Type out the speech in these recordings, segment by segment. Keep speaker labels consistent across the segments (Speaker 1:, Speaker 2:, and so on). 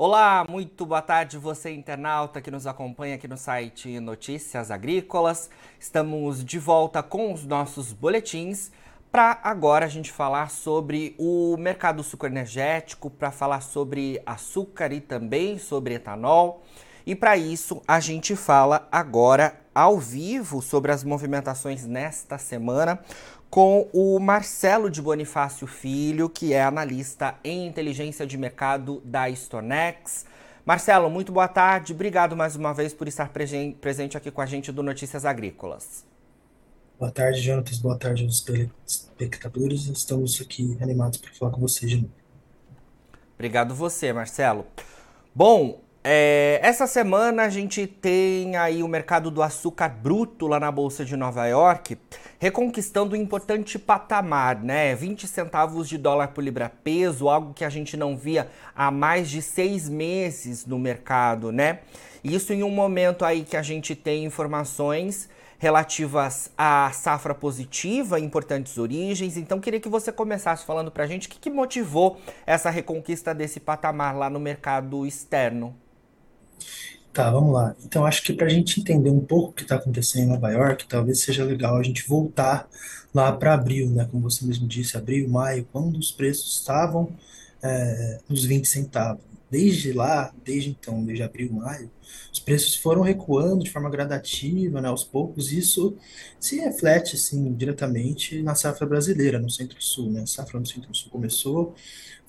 Speaker 1: Olá, muito boa tarde você internauta que nos acompanha aqui no site Notícias Agrícolas. Estamos de volta com os nossos boletins para agora a gente falar sobre o mercado sucroenergético, para falar sobre açúcar e também sobre etanol. E para isso a gente fala agora ao vivo sobre as movimentações nesta semana com o Marcelo de Bonifácio Filho, que é analista em inteligência de mercado da Stonex. Marcelo, muito boa tarde. Obrigado mais uma vez por estar presente aqui com a gente do Notícias Agrícolas.
Speaker 2: Boa tarde, Jonatas. Boa tarde aos espectadores. Estamos aqui animados para falar com vocês de novo.
Speaker 1: Obrigado você, Marcelo. Bom, é, essa semana a gente tem aí o mercado do açúcar bruto lá na Bolsa de Nova York reconquistando um importante patamar, né? 20 centavos de dólar por libra peso, algo que a gente não via há mais de seis meses no mercado, né? Isso em um momento aí que a gente tem informações relativas à safra positiva, importantes origens. Então, queria que você começasse falando para a gente o que, que motivou essa reconquista desse patamar lá no mercado externo.
Speaker 2: Tá, vamos lá. Então, acho que para a gente entender um pouco o que está acontecendo em Nova York, talvez seja legal a gente voltar lá para abril, né? Como você mesmo disse, abril, maio, quando os preços estavam é, nos 20 centavos. Desde lá, desde então, desde abril, maio, os preços foram recuando de forma gradativa, né, aos poucos. Isso se reflete, assim, diretamente na safra brasileira, no Centro-Sul, né? A safra no Centro-Sul começou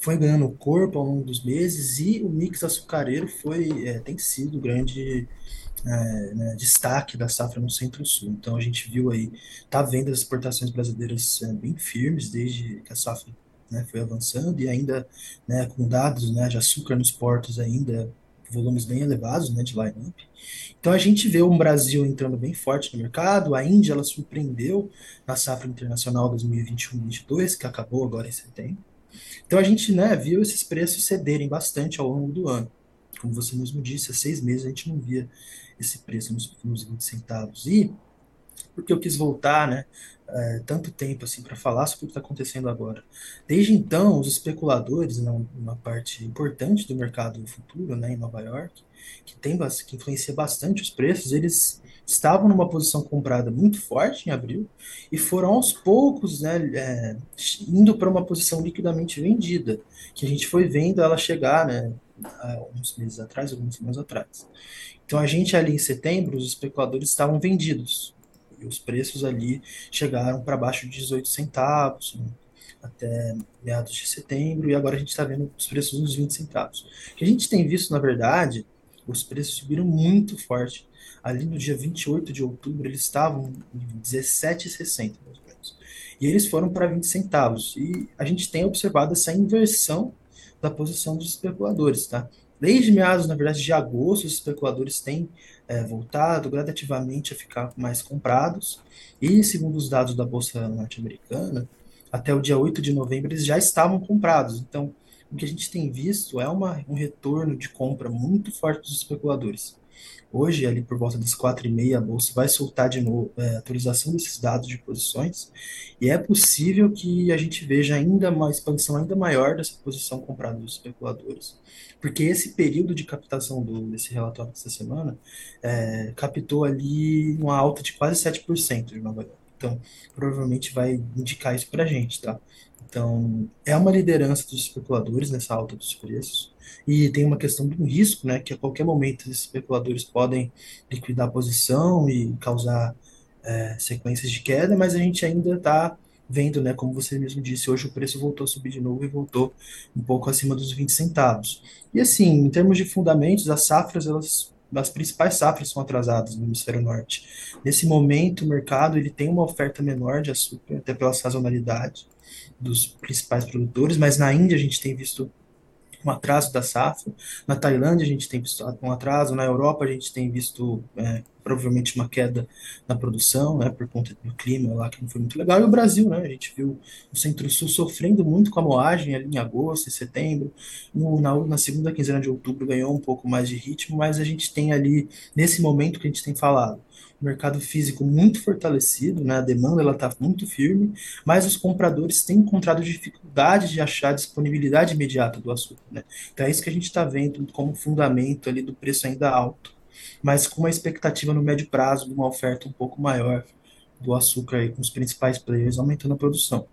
Speaker 2: foi ganhando corpo ao longo dos meses e o mix açucareiro foi é, tem sido grande é, né, destaque da safra no Centro-Sul. Então a gente viu aí, tá vendo as exportações brasileiras é, bem firmes desde que a safra né, foi avançando e ainda né, com dados né, de açúcar nos portos ainda volumes bem elevados né, de line-up. Então a gente vê um Brasil entrando bem forte no mercado, a Índia ela surpreendeu na safra internacional 2021-22, que acabou agora em setembro. Então a gente né, viu esses preços cederem bastante ao longo do ano. Como você mesmo disse, há seis meses a gente não via esse preço nos, nos 20 centavos. E porque eu quis voltar, né, é, tanto tempo assim para falar sobre o que está acontecendo agora. Desde então, os especuladores, né, uma parte importante do mercado futuro, né, em Nova York, que tem que influencia bastante os preços, eles estavam numa posição comprada muito forte em abril e foram aos poucos né, é, indo para uma posição liquidamente vendida, que a gente foi vendo ela chegar né, uns meses atrás, alguns semanas atrás. Então a gente ali em setembro, os especuladores estavam vendidos e os preços ali chegaram para baixo de 18 centavos né, até meados de setembro e agora a gente está vendo os preços nos 20 centavos. O que a gente tem visto, na verdade, os preços subiram muito forte ali no dia 28 de outubro, eles estavam em 17,60 mais ou menos. E eles foram para 20 centavos. E a gente tem observado essa inversão da posição dos especuladores, tá? Desde meados, na verdade, de agosto, os especuladores têm é, voltado gradativamente a ficar mais comprados. E, segundo os dados da Bolsa Norte-Americana, até o dia 8 de novembro eles já estavam comprados. Então, o que a gente tem visto é uma, um retorno de compra muito forte dos especuladores. Hoje, ali por volta das quatro e meia, a Bolsa vai soltar de novo é, a atualização desses dados de posições, e é possível que a gente veja ainda uma expansão ainda maior dessa posição comprada dos especuladores, porque esse período de captação do, desse relatório dessa semana é, captou ali uma alta de quase 7% de Nova York. Então, provavelmente vai indicar isso para a gente, tá? Então, é uma liderança dos especuladores nessa alta dos preços. E tem uma questão do risco, né, que a qualquer momento esses especuladores podem liquidar a posição e causar é, sequências de queda, mas a gente ainda está vendo, né, como você mesmo disse, hoje o preço voltou a subir de novo e voltou um pouco acima dos 20 centavos. E assim, em termos de fundamentos, as safras, elas as principais safras são atrasadas no hemisfério norte. Nesse momento, o mercado ele tem uma oferta menor de açúcar, até pela sazonalidade dos principais produtores, mas na Índia a gente tem visto um atraso da safra. Na Tailândia a gente tem visto um atraso, na Europa a gente tem visto é, provavelmente uma queda na produção, né, por conta do clima lá que não foi muito legal. E o Brasil, né, a gente viu o Centro-Sul sofrendo muito com a moagem ali em agosto e setembro. No, na, na segunda quinzena de outubro ganhou um pouco mais de ritmo, mas a gente tem ali, nesse momento que a gente tem falado, o mercado físico muito fortalecido, né? A demanda ela está muito firme, mas os compradores têm encontrado dificuldade de achar disponibilidade imediata do açúcar, né? Então é isso que a gente está vendo como fundamento ali do preço ainda alto, mas com uma expectativa no médio prazo de uma oferta um pouco maior do açúcar aí com os principais players aumentando a produção.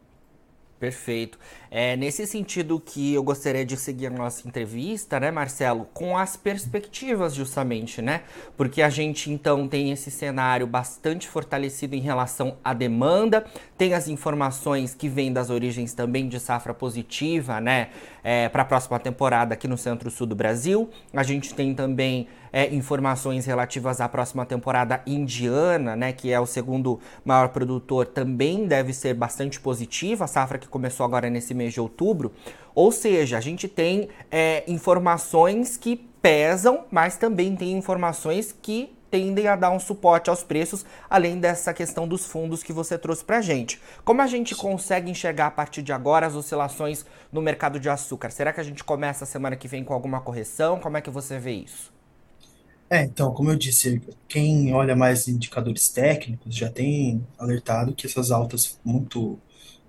Speaker 1: Perfeito. É nesse sentido que eu gostaria de seguir a nossa entrevista, né, Marcelo, com as perspectivas justamente, né? Porque a gente então tem esse cenário bastante fortalecido em relação à demanda, tem as informações que vêm das origens também de safra positiva, né, é, para a próxima temporada aqui no Centro-Sul do Brasil. A gente tem também é, informações relativas à próxima temporada indiana, né, que é o segundo maior produtor, também deve ser bastante positiva, a safra que começou agora nesse mês de outubro. Ou seja, a gente tem é, informações que pesam, mas também tem informações que tendem a dar um suporte aos preços, além dessa questão dos fundos que você trouxe para gente. Como a gente consegue enxergar a partir de agora as oscilações no mercado de açúcar? Será que a gente começa a semana que vem com alguma correção? Como é que você vê isso?
Speaker 2: É, então, como eu disse, quem olha mais indicadores técnicos já tem alertado que essas altas muito,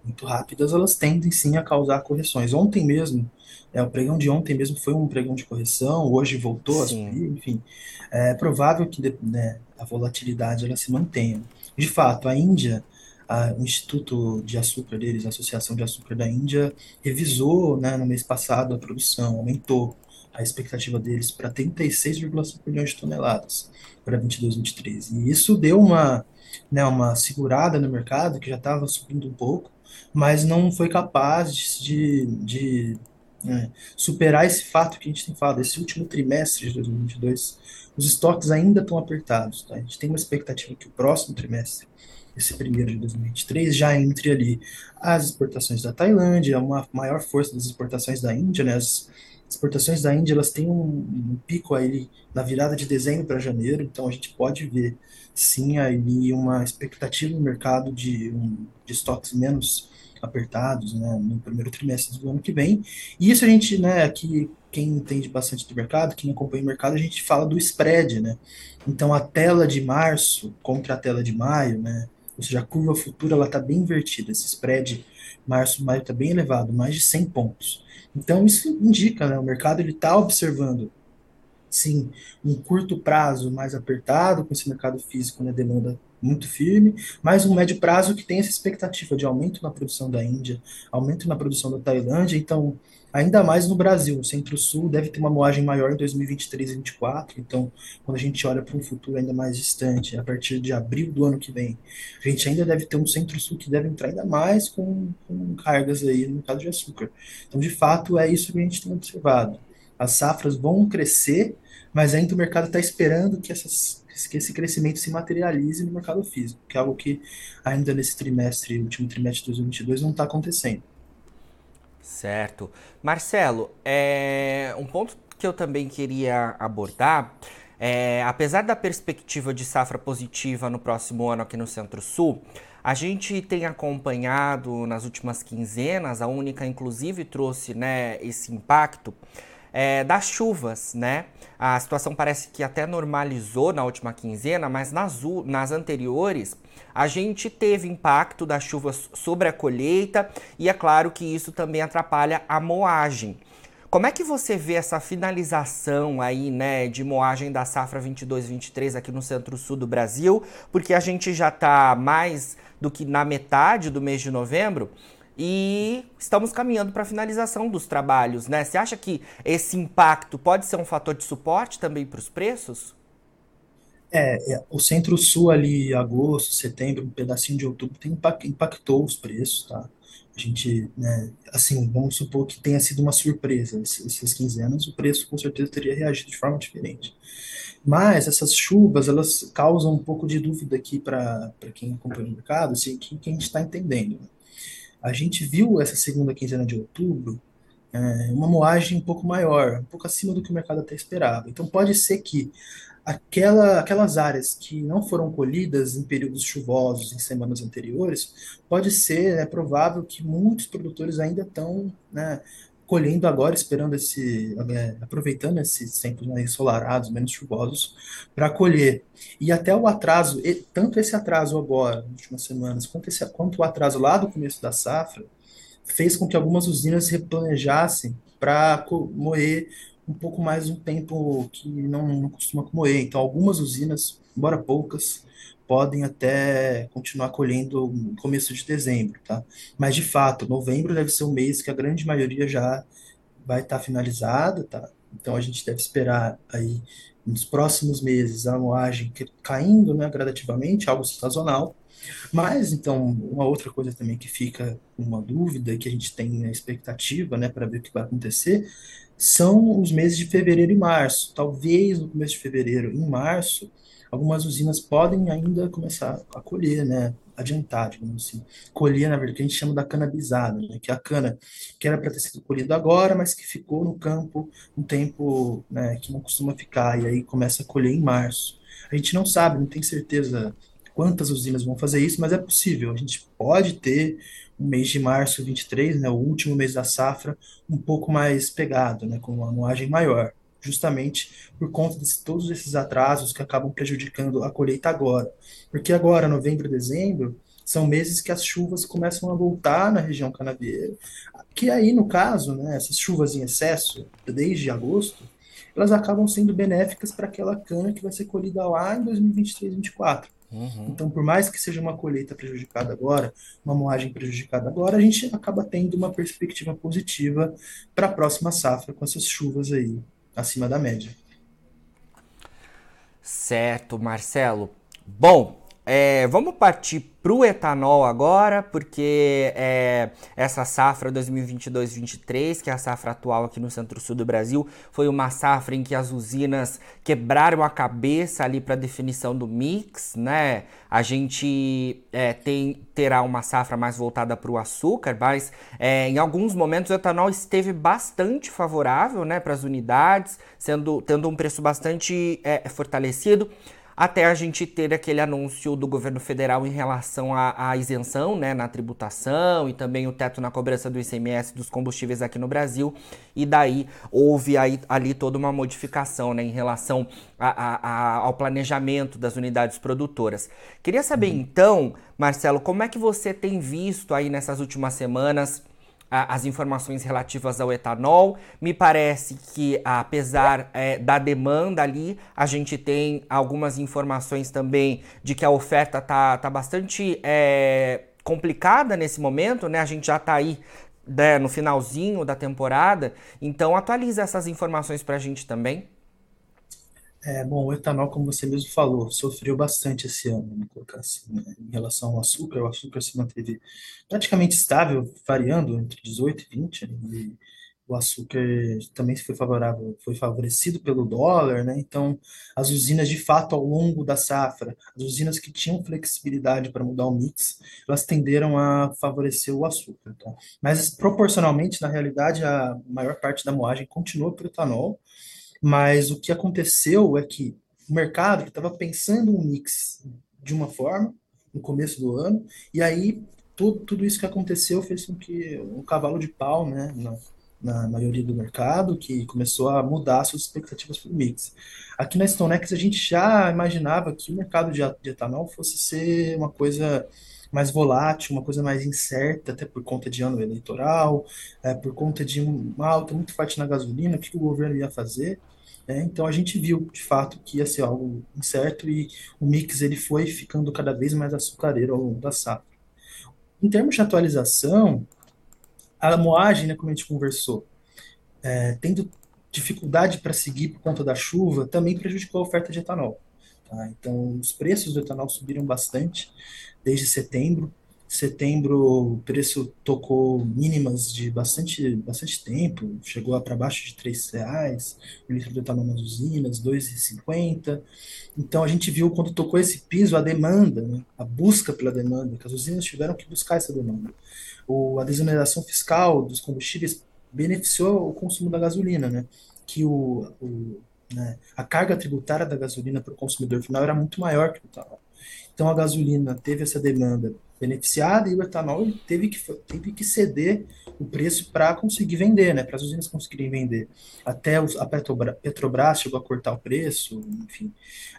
Speaker 2: muito rápidas, elas tendem sim a causar correções. Ontem mesmo, é, o pregão de ontem mesmo foi um pregão de correção, hoje voltou a subir, enfim. É provável que né, a volatilidade ela se mantenha. De fato, a Índia, a- o Instituto de Açúcar deles, a Associação de Açúcar da Índia, revisou, né, no mês passado a produção, aumentou a expectativa deles para 36,5 milhões de toneladas para 22, 23. E isso deu uma, né, uma segurada no mercado, que já estava subindo um pouco, mas não foi capaz de, de né, superar esse fato que a gente tem falado, esse último trimestre de 2022, os estoques ainda estão apertados. Tá? A gente tem uma expectativa que o próximo trimestre, esse primeiro de 2023, já entre ali as exportações da Tailândia, uma maior força das exportações da Índia, né? As exportações da Índia elas têm um, um pico aí na virada de dezembro para janeiro, então a gente pode ver sim aí uma expectativa no mercado de, um, de estoques menos apertados, né, no primeiro trimestre do ano que vem. E isso a gente, né, aqui quem entende bastante do mercado, quem acompanha o mercado, a gente fala do spread, né? Então a tela de março contra a tela de maio, né? Ou seja, a curva futura ela está bem invertida. Esse spread março-maio está bem elevado, mais de 100 pontos. Então isso indica, né? O mercado ele está observando sim, um curto prazo mais apertado, com esse mercado físico né, demanda muito firme, mas um médio prazo que tem essa expectativa de aumento na produção da Índia, aumento na produção da Tailândia, então, ainda mais no Brasil, o Centro-Sul deve ter uma moagem maior em 2023 e 2024, então, quando a gente olha para um futuro ainda mais distante, a partir de abril do ano que vem, a gente ainda deve ter um Centro-Sul que deve entrar ainda mais com, com cargas aí no mercado de açúcar. Então, de fato, é isso que a gente tem observado. As safras vão crescer, mas ainda o mercado está esperando que, essas, que esse crescimento se materialize no mercado físico, que é algo que ainda nesse trimestre, último trimestre de 2022, não está acontecendo.
Speaker 1: Certo. Marcelo, é, um ponto que eu também queria abordar é, apesar da perspectiva de safra positiva no próximo ano aqui no Centro-Sul, a gente tem acompanhado nas últimas quinzenas, a Única inclusive trouxe né, esse impacto é, das chuvas, né? A situação parece que até normalizou na última quinzena, mas nas, nas anteriores a gente teve impacto das chuvas sobre a colheita e é claro que isso também atrapalha a moagem. Como é que você vê essa finalização aí, né, de moagem da safra 22-23 aqui no centro-sul do Brasil? Porque a gente já está mais do que na metade do mês de novembro e estamos caminhando para a finalização dos trabalhos, né? Você acha que esse impacto pode ser um fator de suporte também para os preços?
Speaker 2: É, é, o Centro-Sul ali, agosto, setembro, um pedacinho de outubro, tem, impactou os preços, tá? A gente, né, assim, vamos supor que tenha sido uma surpresa essas quinzenas, o preço com certeza teria reagido de forma diferente. Mas essas chuvas, elas causam um pouco de dúvida aqui para quem acompanha o mercado, assim, que, a gente está entendendo. Né? A gente viu essa segunda quinzena de outubro é, uma moagem um pouco maior, um pouco acima do que o mercado até esperava. Então pode ser que aquela, aquelas áreas que não foram colhidas em períodos chuvosos em semanas anteriores, pode ser, é provável que muitos produtores ainda estão né, colhendo agora, esperando esse, é, aproveitando esses tempos mais ensolarados, menos chuvosos, para colher. E até o atraso, tanto esse atraso agora, nas últimas semanas, quanto, esse, quanto o atraso lá do começo da safra, fez com que algumas usinas replanejassem para moer um pouco mais um tempo que não, não costuma moer. Então, algumas usinas, embora poucas, podem até continuar colhendo no começo de dezembro, tá? Mas de fato, novembro deve ser o mês que a grande maioria já vai estar tá finalizada, tá? Então a gente deve esperar aí nos próximos meses a moagem caindo, né, gradativamente, algo sazonal. Mas então uma outra coisa também que fica uma dúvida que a gente tem a expectativa, né, para ver o que vai acontecer, são os meses de fevereiro e março. Talvez no começo de fevereiro, em março, algumas usinas podem ainda começar a colher, né? Adiantar, digamos assim. Colher, na verdade, que a gente chama da cana bisada, né? Que é a cana que era para ter sido colhida agora, mas que ficou no campo um tempo né, que não costuma ficar, e aí começa a colher em março. A gente não sabe, não tem certeza quantas usinas vão fazer isso, mas é possível. A gente pode ter o mês de março 23, né, o último mês da safra, um pouco mais pegado, né, com uma moagem maior justamente por conta de todos esses atrasos que acabam prejudicando a colheita agora. Porque agora, novembro e dezembro, são meses que as chuvas começam a voltar na região canavieira, que aí, no caso, né, essas chuvas em excesso, desde agosto, elas acabam sendo benéficas para aquela cana que vai ser colhida lá em 2023, 2024. Uhum. Então, por mais que seja uma colheita prejudicada agora, uma moagem prejudicada agora, a gente acaba tendo uma perspectiva positiva para a próxima safra com essas chuvas aí acima da média.
Speaker 1: Certo, Marcelo. Bom, é, vamos partir para o etanol agora, porque é, essa safra 2022-23, que é a safra atual aqui no centro-sul do Brasil, foi uma safra em que as usinas quebraram a cabeça ali para a definição do mix, né? A gente é, tem, terá uma safra mais voltada para o açúcar, mas é, em alguns momentos o etanol esteve bastante favorável né, para as unidades, sendo, tendo um preço bastante é, fortalecido até a gente ter aquele anúncio do governo federal em relação à, à, isenção né, na tributação e também o teto na cobrança do ICMS dos combustíveis aqui no Brasil. E daí houve aí, ali toda uma modificação né, em relação a, a, ao planejamento das unidades produtoras. Queria saber uhum. então, Marcelo, como é que você tem visto aí nessas últimas semanas as informações relativas ao etanol. Me parece que, apesar é, da demanda ali, a gente tem algumas informações também de que a oferta tá, tá bastante é, complicada nesse momento, né? A gente já está aí né, no finalzinho da temporada. Então, atualiza essas informações para a gente também.
Speaker 2: É, bom, o etanol, como você mesmo falou, sofreu bastante esse ano, vamos colocar assim, né? Em relação ao açúcar, o açúcar se manteve praticamente estável, variando entre 18 e 20, né? e o açúcar também foi favorável, foi favorecido pelo dólar, né? Então, as usinas, de fato, ao longo da safra, as usinas que tinham flexibilidade para mudar o mix, elas tenderam a favorecer o açúcar, tá? Mas, proporcionalmente, na realidade, a maior parte da moagem continuou para o etanol, mas o que aconteceu é que o mercado estava pensando um mix de uma forma no começo do ano, e aí tudo, tudo isso que aconteceu fez com que um cavalo de pau, né, na, na maioria do mercado, que começou a mudar suas expectativas para o mix. Aqui na StoneX a gente já imaginava que o mercado de, de etanol fosse ser uma coisa mais volátil, uma coisa mais incerta, até por conta de ano eleitoral, é, por conta de uma alta muito forte na gasolina, o que o governo ia fazer. Né? Então a gente viu, de fato, que ia ser algo incerto e o mix ele foi ficando cada vez mais açucareiro ao longo da safra. Em termos de atualização, a moagem, né, como a gente conversou, é, tendo dificuldade para seguir por conta da chuva, também prejudicou a oferta de etanol. Tá? Então, os preços do etanol subiram bastante desde setembro. Setembro o preço tocou mínimas de bastante, bastante tempo, chegou para baixo de R$ reais, o litro de etanol nas usinas, R$ 2,50. Então a gente viu quando tocou esse piso a demanda, né, a busca pela demanda, que as usinas tiveram que buscar essa demanda. O, a desoneração fiscal dos combustíveis beneficiou o consumo da gasolina, né, que o, o né, a carga tributária da gasolina para o consumidor final era muito maior que o etanol. Então a gasolina teve essa demanda beneficiada e o etanol teve que, teve que ceder o preço para conseguir vender, né, para as usinas conseguirem vender. Até os, a Petrobras, Petrobras chegou a cortar o preço, enfim,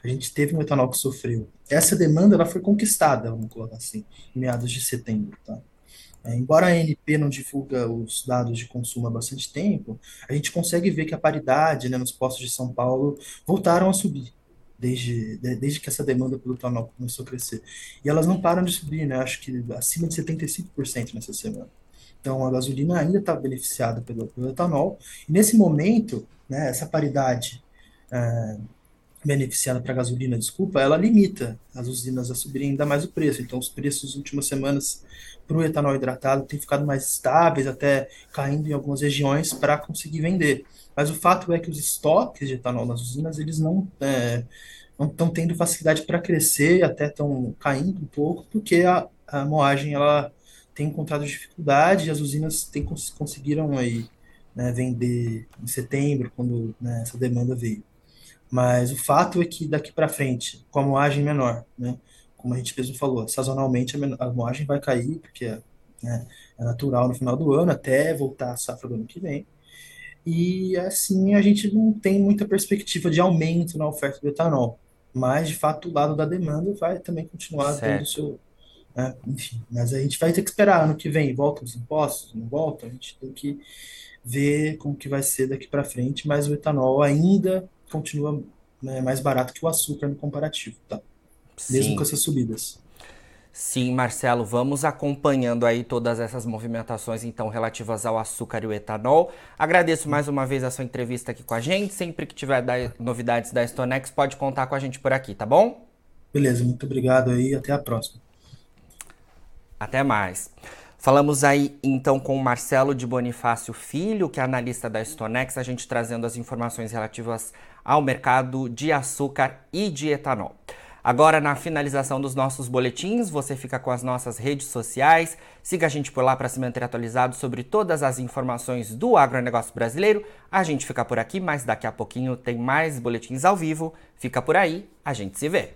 Speaker 2: a gente teve um etanol que sofreu. Essa demanda ela foi conquistada, vamos colocar assim, em meados de setembro. Tá? É, embora a ANP não divulga os dados de consumo há bastante tempo, a gente consegue ver que a paridade né, nos postos de São Paulo voltaram a subir desde, desde que essa demanda pelo etanol começou a crescer. E elas não param de subir, né? Acho que acima de 75% nessa semana. Então, a gasolina ainda está beneficiada pelo, pelo, etanol. E nesse momento, né, essa paridade é, beneficiada para a gasolina, desculpa, ela limita as usinas a subirem ainda mais o preço. Então, os preços nas últimas semanas para o etanol hidratado têm ficado mais estáveis, até caindo em algumas regiões para conseguir vender. Mas o fato é que os estoques de etanol nas usinas, eles não é, não estão tendo facilidade para crescer, até estão caindo um pouco, porque a, a moagem ela tem encontrado dificuldade e as usinas têm, conseguiram aí né, vender em setembro, quando né, essa demanda veio. Mas o fato é que daqui para frente, com a moagem menor, né, como a gente mesmo falou, sazonalmente a moagem vai cair, porque é, né, é natural no final do ano, até voltar a safra do ano que vem. E assim a gente não tem muita perspectiva de aumento na oferta do etanol. Mas, de fato, o lado da demanda vai também continuar certo. tendo seu. Né, enfim, mas a gente vai ter que esperar ano que vem, volta os impostos, não volta, a gente tem que ver como que vai ser daqui para frente, mas o etanol ainda continua né, mais barato que o açúcar no comparativo, tá? Mesmo com essas subidas.
Speaker 1: Sim, Marcelo, vamos acompanhando aí todas essas movimentações então relativas ao açúcar e o etanol. Agradeço mais uma vez a sua entrevista aqui com a gente. Sempre que tiver novidades da Stonex, pode contar com a gente por aqui, tá bom?
Speaker 2: Beleza, muito obrigado aí, até a próxima.
Speaker 1: Até mais. Falamos aí então com o Marcelo de Bonifácio Filho, que é analista da Stonex, a gente trazendo as informações relativas ao mercado de açúcar e de etanol. Agora, na finalização dos nossos boletins, você fica com as nossas redes sociais. Siga a gente por lá para se manter atualizado sobre todas as informações do agronegócio brasileiro. A gente fica por aqui, mas daqui a pouquinho tem mais boletins ao vivo. Fica por aí, a gente se vê.